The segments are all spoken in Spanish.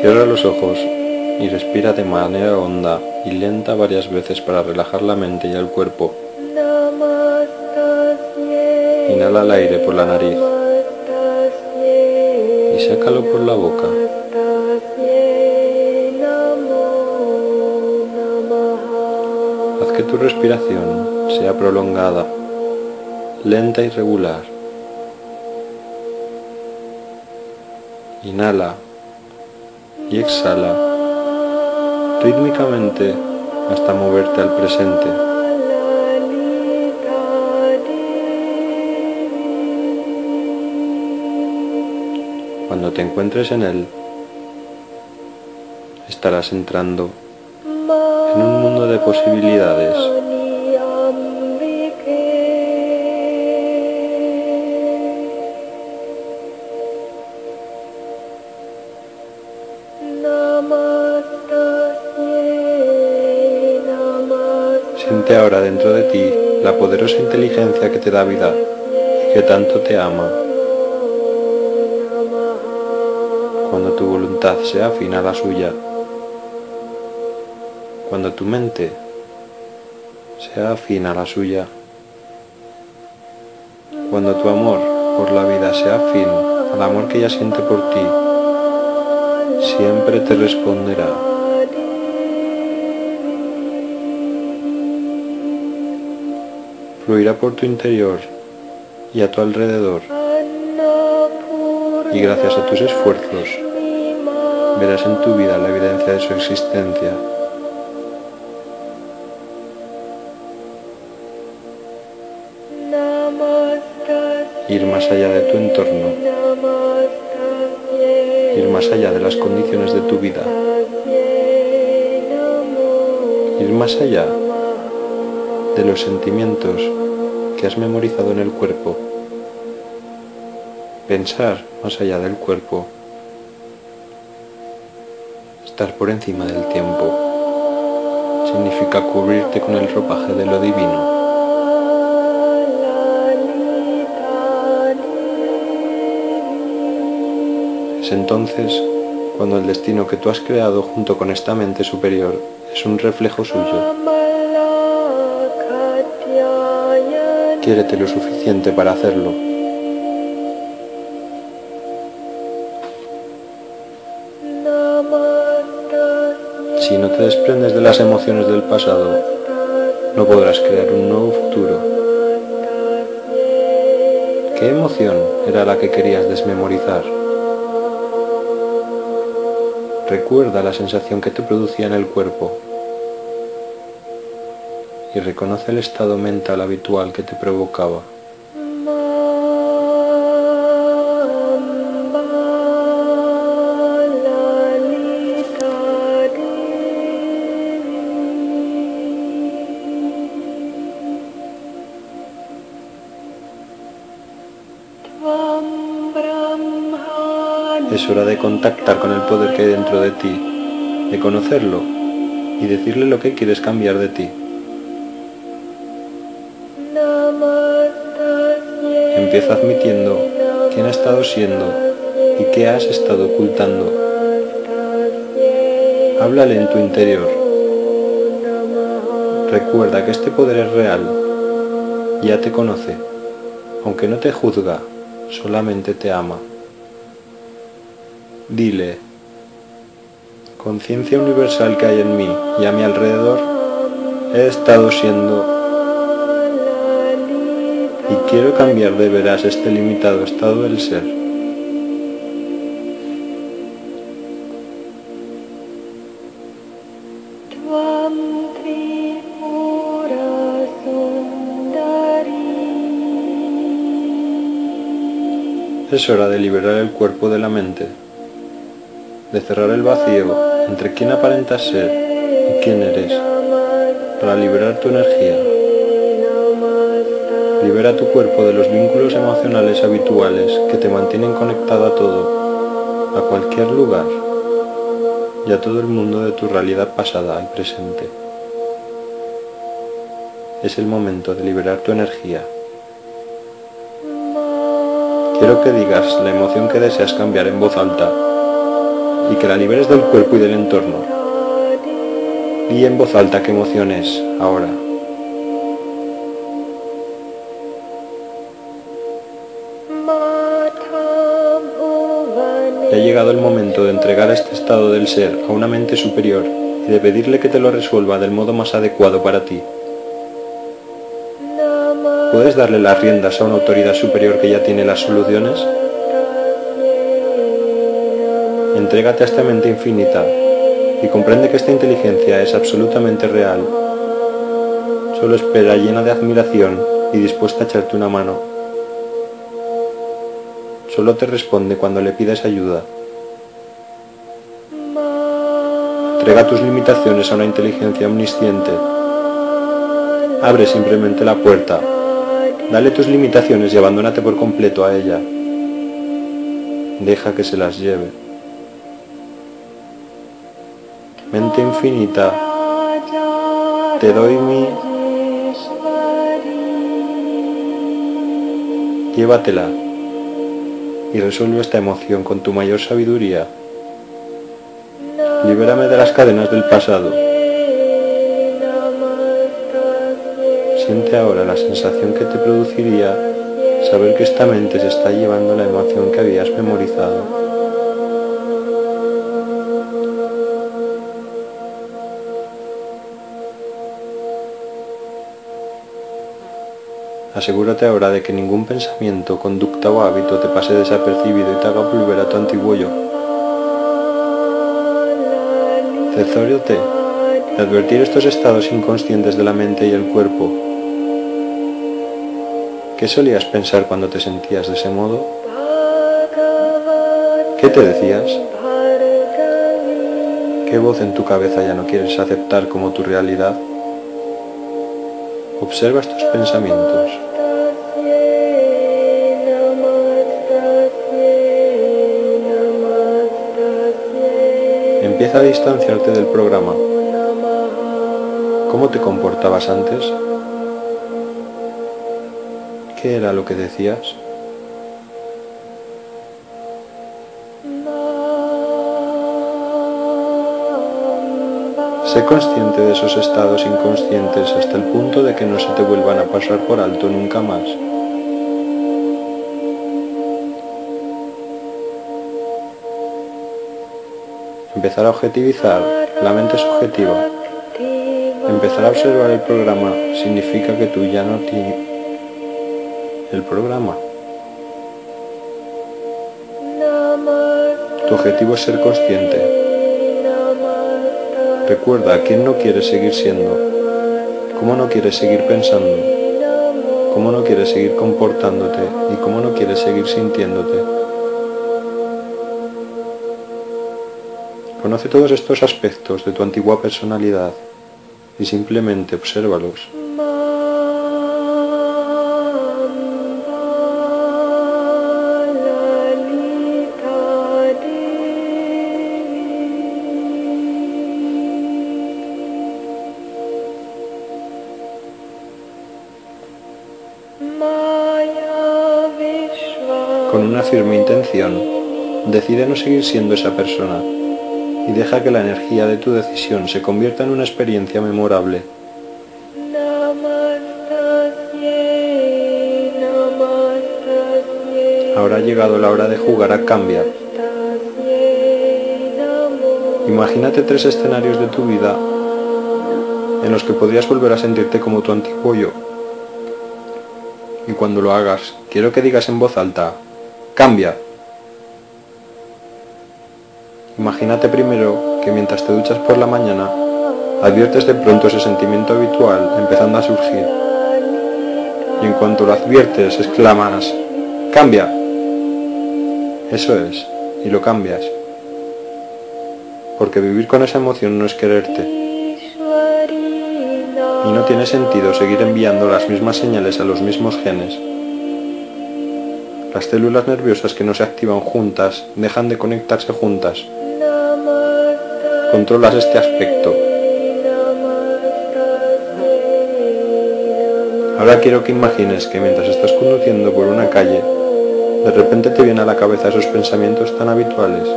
Cierra los ojos y respira de manera honda y lenta varias veces para relajar la mente y el cuerpo. Inhala el aire por la nariz y sácalo por la boca. Haz que tu respiración sea prolongada, lenta y regular. Inhala y exhala rítmicamente hasta moverte al presente. Cuando te encuentres en él, estarás entrando en un mundo de posibilidades. Dentro de ti la poderosa inteligencia que te da vida y que tanto te ama. Cuando tu voluntad sea afín a la suya, cuando tu mente sea afín a la suya, cuando tu amor por la vida sea afín al amor que ella siente por ti, siempre te responderá. Fluirá por tu interior y a tu alrededor. Y gracias a tus esfuerzos verás en tu vida la evidencia de su existencia. Ir más allá de tu entorno, ir más allá de las condiciones de tu vida, ir más allá de los sentimientos que has memorizado en el cuerpo. Pensar más allá del cuerpo. Estar por encima del tiempo significa cubrirte con el ropaje de lo divino. Es entonces cuando el destino que tú has creado junto con esta mente superior es un reflejo suyo. Quiérete lo suficiente para hacerlo. Si no te desprendes de las emociones del pasado, no podrás crear un nuevo futuro. ¿Qué emoción era la que querías desmemorizar? Recuerda la sensación que te producía en el cuerpo y reconoce el estado mental habitual que te provocaba. Es hora de contactar con el poder que hay dentro de ti, de conocerlo y decirle lo que quieres cambiar de ti. Empieza admitiendo quién ha estado siendo y qué has estado ocultando. Háblale en tu interior. Recuerda que este poder es real. Ya te conoce. Aunque no te juzga, solamente te ama. Dile, conciencia universal que hay en mí y a mi alrededor, he estado siendo quiero cambiar de veras este limitado estado del ser. Es hora de liberar el cuerpo de la mente, de cerrar el vacío entre quién aparentas ser y quién eres, para liberar tu energía. Libera tu cuerpo de los vínculos emocionales habituales que te mantienen conectado a todo, a cualquier lugar y a todo el mundo de tu realidad pasada y presente. Es el momento de liberar tu energía. Quiero que digas la emoción que deseas cambiar en voz alta y que la liberes del cuerpo y del entorno. Y en voz alta qué emoción es ahora. Ha llegado el momento de entregar este estado del ser a una mente superior y de pedirle que te lo resuelva del modo más adecuado para ti. ¿Puedes darle las riendas a una autoridad superior que ya tiene las soluciones? Entrégate a esta mente infinita y comprende que esta inteligencia es absolutamente real. Solo espera llena de admiración y dispuesta a echarte una mano. Solo te responde cuando le pides ayuda. Entrega tus limitaciones a una inteligencia omnisciente. Abre simplemente la puerta. Dale tus limitaciones y abandónate por completo a ella. Deja que se las lleve. Mente infinita, te doy mi... Llévatela y resuelve esta emoción con tu mayor sabiduría. Libérame de las cadenas del pasado. Siente ahora la sensación que te produciría saber que esta mente se está llevando la emoción que habías memorizado. Asegúrate ahora de que ningún pensamiento, conducta o hábito te pase desapercibido y te haga volver a tu antiguo yo. Cercióate de advertir estos estados inconscientes de la mente y el cuerpo. ¿Qué solías pensar cuando te sentías de ese modo? ¿Qué te decías? ¿Qué voz en tu cabeza ya no quieres aceptar como tu realidad? Observa estos pensamientos. Empieza a distanciarte del programa. ¿Cómo te comportabas antes? ¿Qué era lo que decías? Sé consciente de esos estados inconscientes hasta el punto de que no se te vuelvan a pasar por alto nunca más. Empezar a objetivizar la mente subjetiva. Empezar a observar el programa significa que tú ya no tienes el programa. Tu objetivo es ser consciente. Recuerda quién no quieres seguir siendo, cómo no quieres seguir pensando, cómo no quieres seguir comportándote y cómo no quieres seguir sintiéndote. Conoce todos estos aspectos de tu antigua personalidad y simplemente obsérvalos. Con una firme intención, decide no seguir siendo esa persona y deja que la energía de tu decisión se convierta en una experiencia memorable. Ahora ha llegado la hora de jugar a cambiar. Imagínate tres escenarios de tu vida en los que podrías volver a sentirte como tu antiguo yo. Y cuando lo hagas, quiero que digas en voz alta, cambia. Imagínate primero que mientras te duchas por la mañana, adviertes de pronto ese sentimiento habitual empezando a surgir. Y en cuanto lo adviertes, exclamas, ¡cambia! Eso es, y lo cambias. Porque vivir con esa emoción no es quererte. Y no tiene sentido seguir enviando las mismas señales a los mismos genes. Las células nerviosas que no se activan juntas dejan de conectarse juntas controlas este aspecto. Ahora quiero que imagines que mientras estás conduciendo por una calle, de repente te vienen a la cabeza esos pensamientos tan habituales.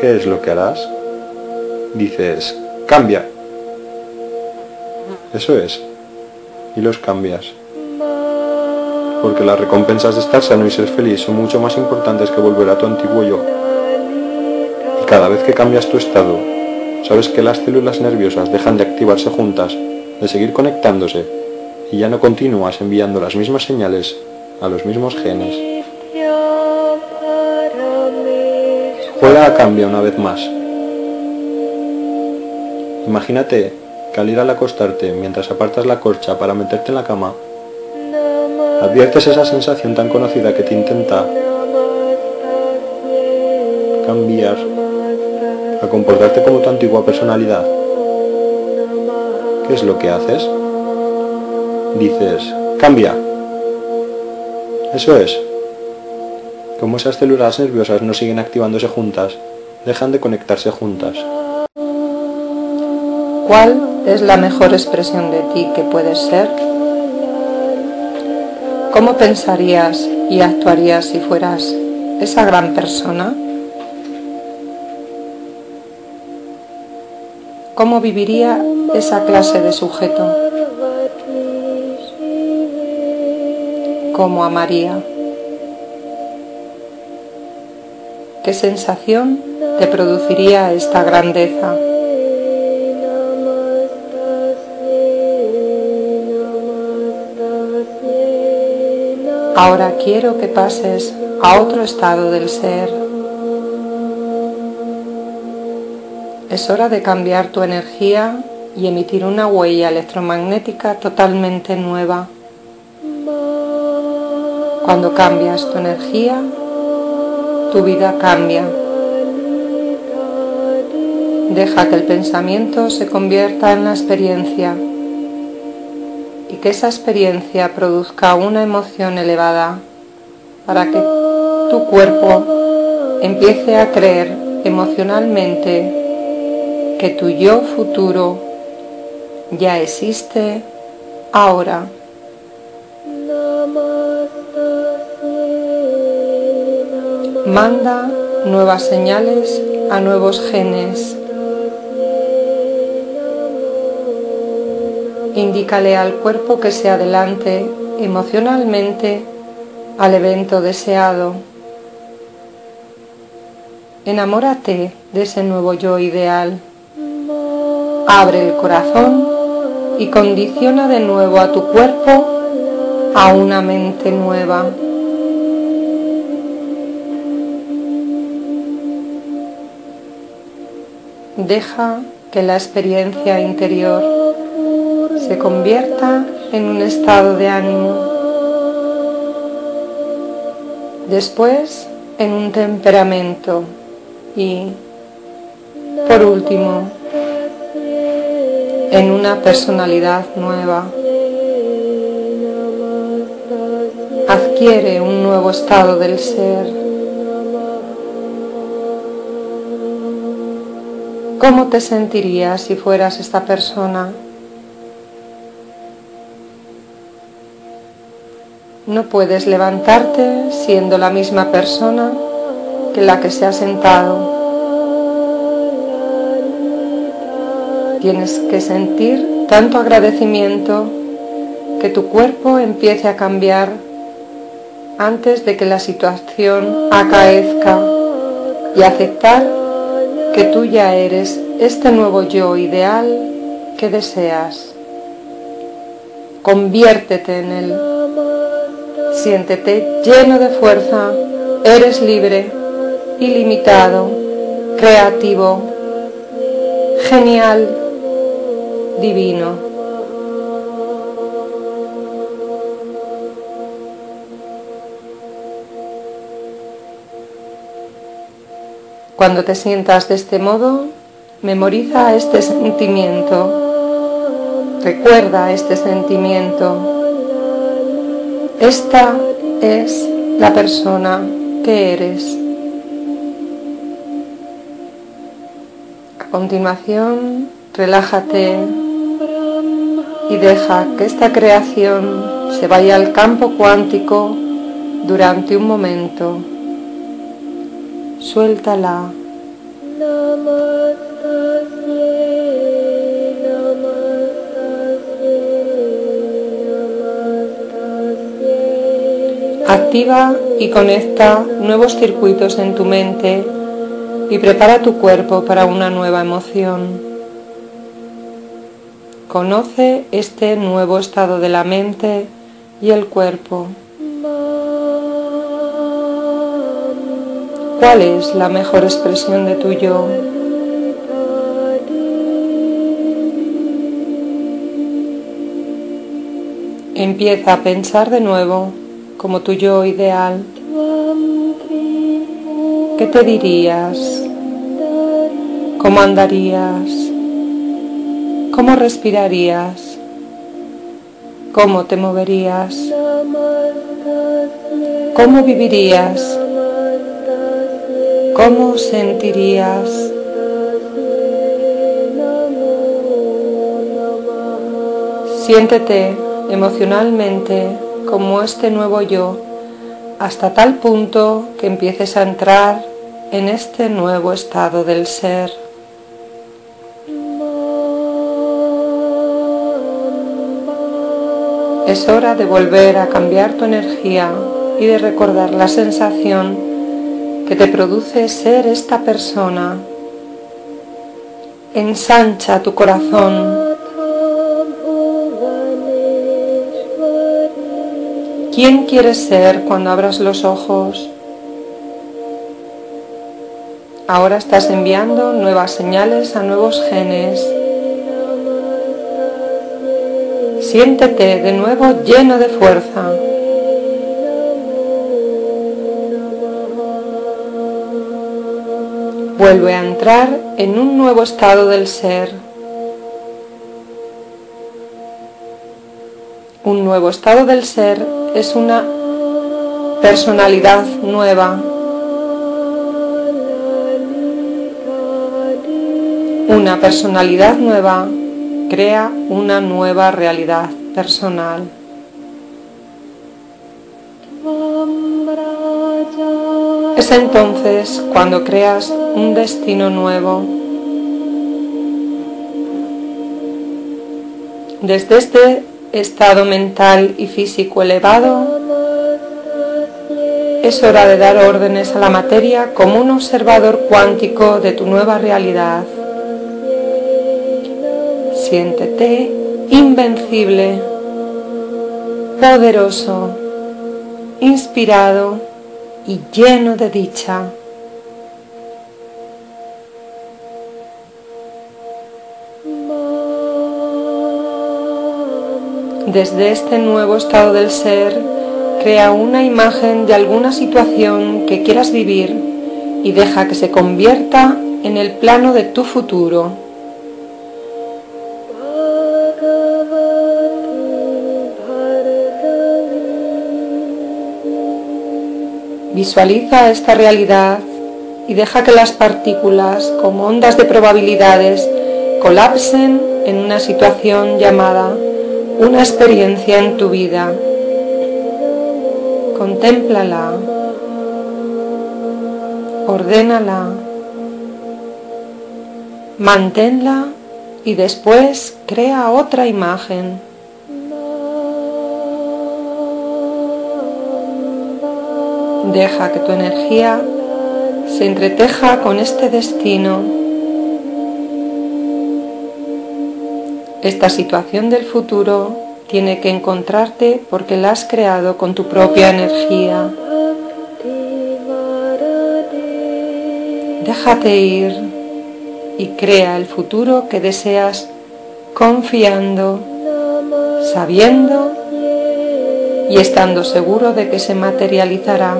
¿qué es lo que harás? Dices, cambia. Eso es. Y los cambias. Porque las recompensas de estar sano y ser feliz son mucho más importantes que volver a tu antiguo yo. Cada vez que cambias tu estado, sabes que las células nerviosas dejan de activarse juntas, de seguir conectándose, y ya no continúas enviando las mismas señales a los mismos genes. Juega a cambio una vez más. Imagínate que al ir al acostarte mientras apartas la corcha para meterte en la cama, adviertes esa sensación tan conocida que te intenta cambiar comportarte como tu antigua personalidad. ¿Qué es lo que haces? Dices, cambia. Eso es. Como esas células nerviosas no siguen activándose juntas, dejan de conectarse juntas. ¿Cuál es la mejor expresión de ti que puedes ser? ¿Cómo pensarías y actuarías si fueras esa gran persona? ¿Cómo viviría esa clase de sujeto? ¿Cómo amaría? ¿Qué sensación te produciría esta grandeza? Ahora quiero que pases a otro estado del ser. Es hora de cambiar tu energía y emitir una huella electromagnética totalmente nueva. Cuando cambias tu energía, tu vida cambia. Deja que el pensamiento se convierta en la experiencia que esa experiencia produzca una emoción elevada para que tu cuerpo empiece a creer emocionalmente que tu yo futuro ya existe ahora. Manda nuevas señales a nuevos genes Indícale al cuerpo que se adelante emocionalmente al evento deseado. Enamórate de ese nuevo yo ideal. Abre el corazón y condiciona de nuevo a tu cuerpo a una mente nueva. Deja que la experiencia interior se convierta en un estado de ánimo. Después en un temperamento y por último en una personalidad nueva. Adquiere un nuevo estado del ser. ¿Cómo te sentirías si fueras esta persona? No puedes levantarte siendo la misma persona que la que se ha sentado. Tienes que sentir tanto agradecimiento que tu cuerpo empiece a cambiar antes de que la situación acaezca y aceptar que tú ya eres este nuevo yo ideal que deseas. Conviértete en él. Siéntete lleno de fuerza, eres libre, ilimitado, creativo, genial, divino. Cuando te sientas de este modo, memoriza este sentimiento, recuerda este sentimiento esta es la persona que eres. A continuación, relájate y deja que esta creación se vaya al campo cuántico durante un momento. Suéltala Activa y conecta nuevos circuitos en tu mente y prepara tu cuerpo para una nueva emoción. Conoce este nuevo estado de la mente y el cuerpo. ¿Cuál es la mejor expresión de tu yo? Empieza a pensar de nuevo como tu yo ideal. ¿Qué te dirías? ¿Cómo andarías? ¿Cómo respirarías? ¿Cómo te moverías? ¿Cómo vivirías? ¿Cómo sentirías? Siéntete emocionalmente como este nuevo yo hasta tal punto que empieces a entrar en este nuevo estado del ser. Es hora de volver a cambiar tu energía y de recordar la sensación que te produce ser esta persona. Ensancha tu corazón. ¿Quién quieres ser cuando abras los ojos? Ahora estás enviando nuevas señales a nuevos genes Siéntete de nuevo lleno de fuerza. Vuelve a entrar en un nuevo estado del ser. Un nuevo estado del ser es una personalidad nueva. Una personalidad nueva crea una nueva realidad personal. Es entonces cuando creas un destino nuevo. Desde este estado mental y físico elevado, es hora de dar órdenes a la materia como un observador cuántico de tu nueva realidad. Siéntete invencible, poderoso, inspirado y lleno de dicha. Desde este nuevo estado del ser, crea una imagen de alguna situación que quieras vivir y deja que se convierta en el plano de tu futuro. Visualiza esta realidad y deja que las partículas, como ondas de probabilidades, colapsen en una situación llamada una experiencia en tu vida. Contémplala, ordénala, manténla y después crea otra imagen. Deja que tu energía se entreteja con este destino. Esta situación del futuro tiene que encontrarte porque la has creado con tu propia energía. Déjate ir y crea el futuro que deseas confiando, sabiendo y estando seguro de que se materializará.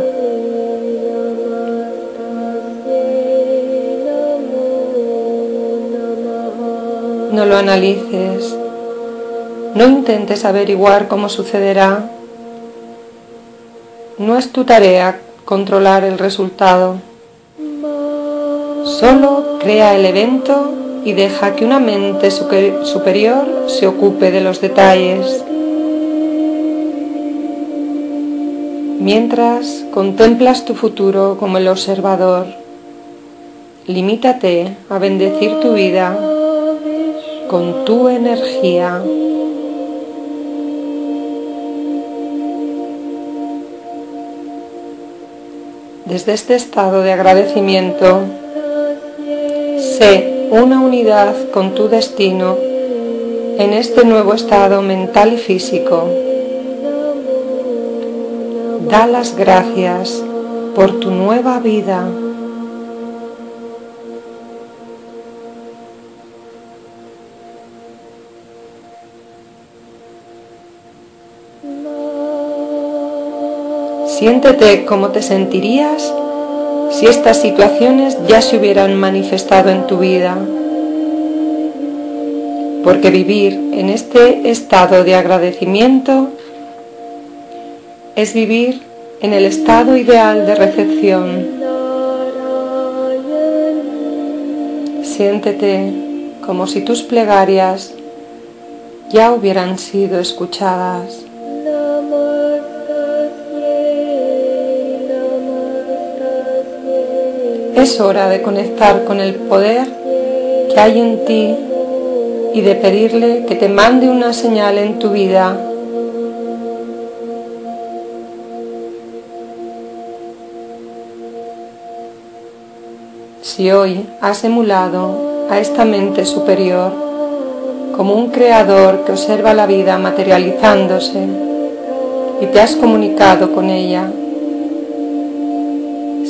No lo analices, no intentes averiguar cómo sucederá. No es tu tarea controlar el resultado. Solo crea el evento y deja que una mente superior se ocupe de los detalles. Mientras contemplas tu futuro como el observador, limítate a bendecir tu vida con tu energía. Desde este estado de agradecimiento, sé una unidad con tu destino en este nuevo estado mental y físico. Da las gracias por tu nueva vida. Siéntete como te sentirías si estas situaciones ya se hubieran manifestado en tu vida. Porque vivir en este estado de agradecimiento es vivir en el estado ideal de recepción. Siéntete como si tus plegarias ya hubieran sido escuchadas. Es hora de conectar con el poder que hay en ti y de pedirle que te mande una señal en tu vida. Si hoy has emulado a esta mente superior como un creador que observa la vida materializándose y te has comunicado con ella,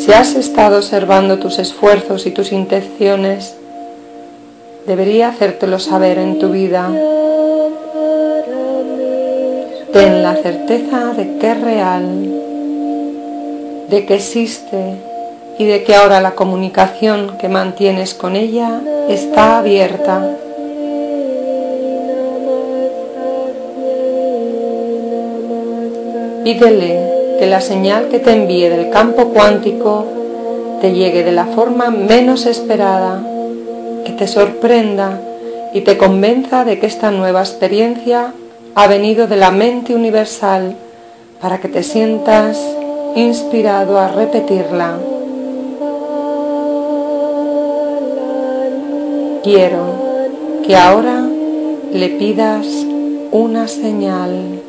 si has estado observando tus esfuerzos y tus intenciones, debería hacértelo saber en tu vida. Ten la certeza de que es real, de que existe y de que ahora la comunicación que mantienes con ella está abierta. Pídele que la señal que te envíe del campo cuántico te llegue de la forma menos esperada, que te sorprenda y te convenza de que esta nueva experiencia ha venido de la mente universal para que te sientas inspirado a repetirla. Quiero que ahora le pidas una señal.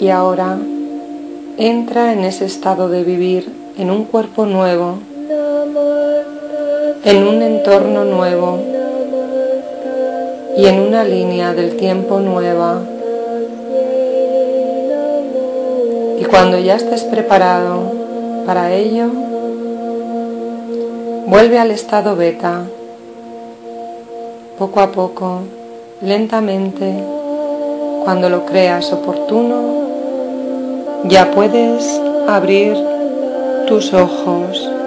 Y ahora entra en ese estado de vivir en un cuerpo nuevo, en un entorno nuevo y en una línea del tiempo nueva. Y cuando ya estés preparado para ello, vuelve al estado beta, poco a poco, lentamente, cuando lo creas oportuno, ya puedes abrir tus ojos.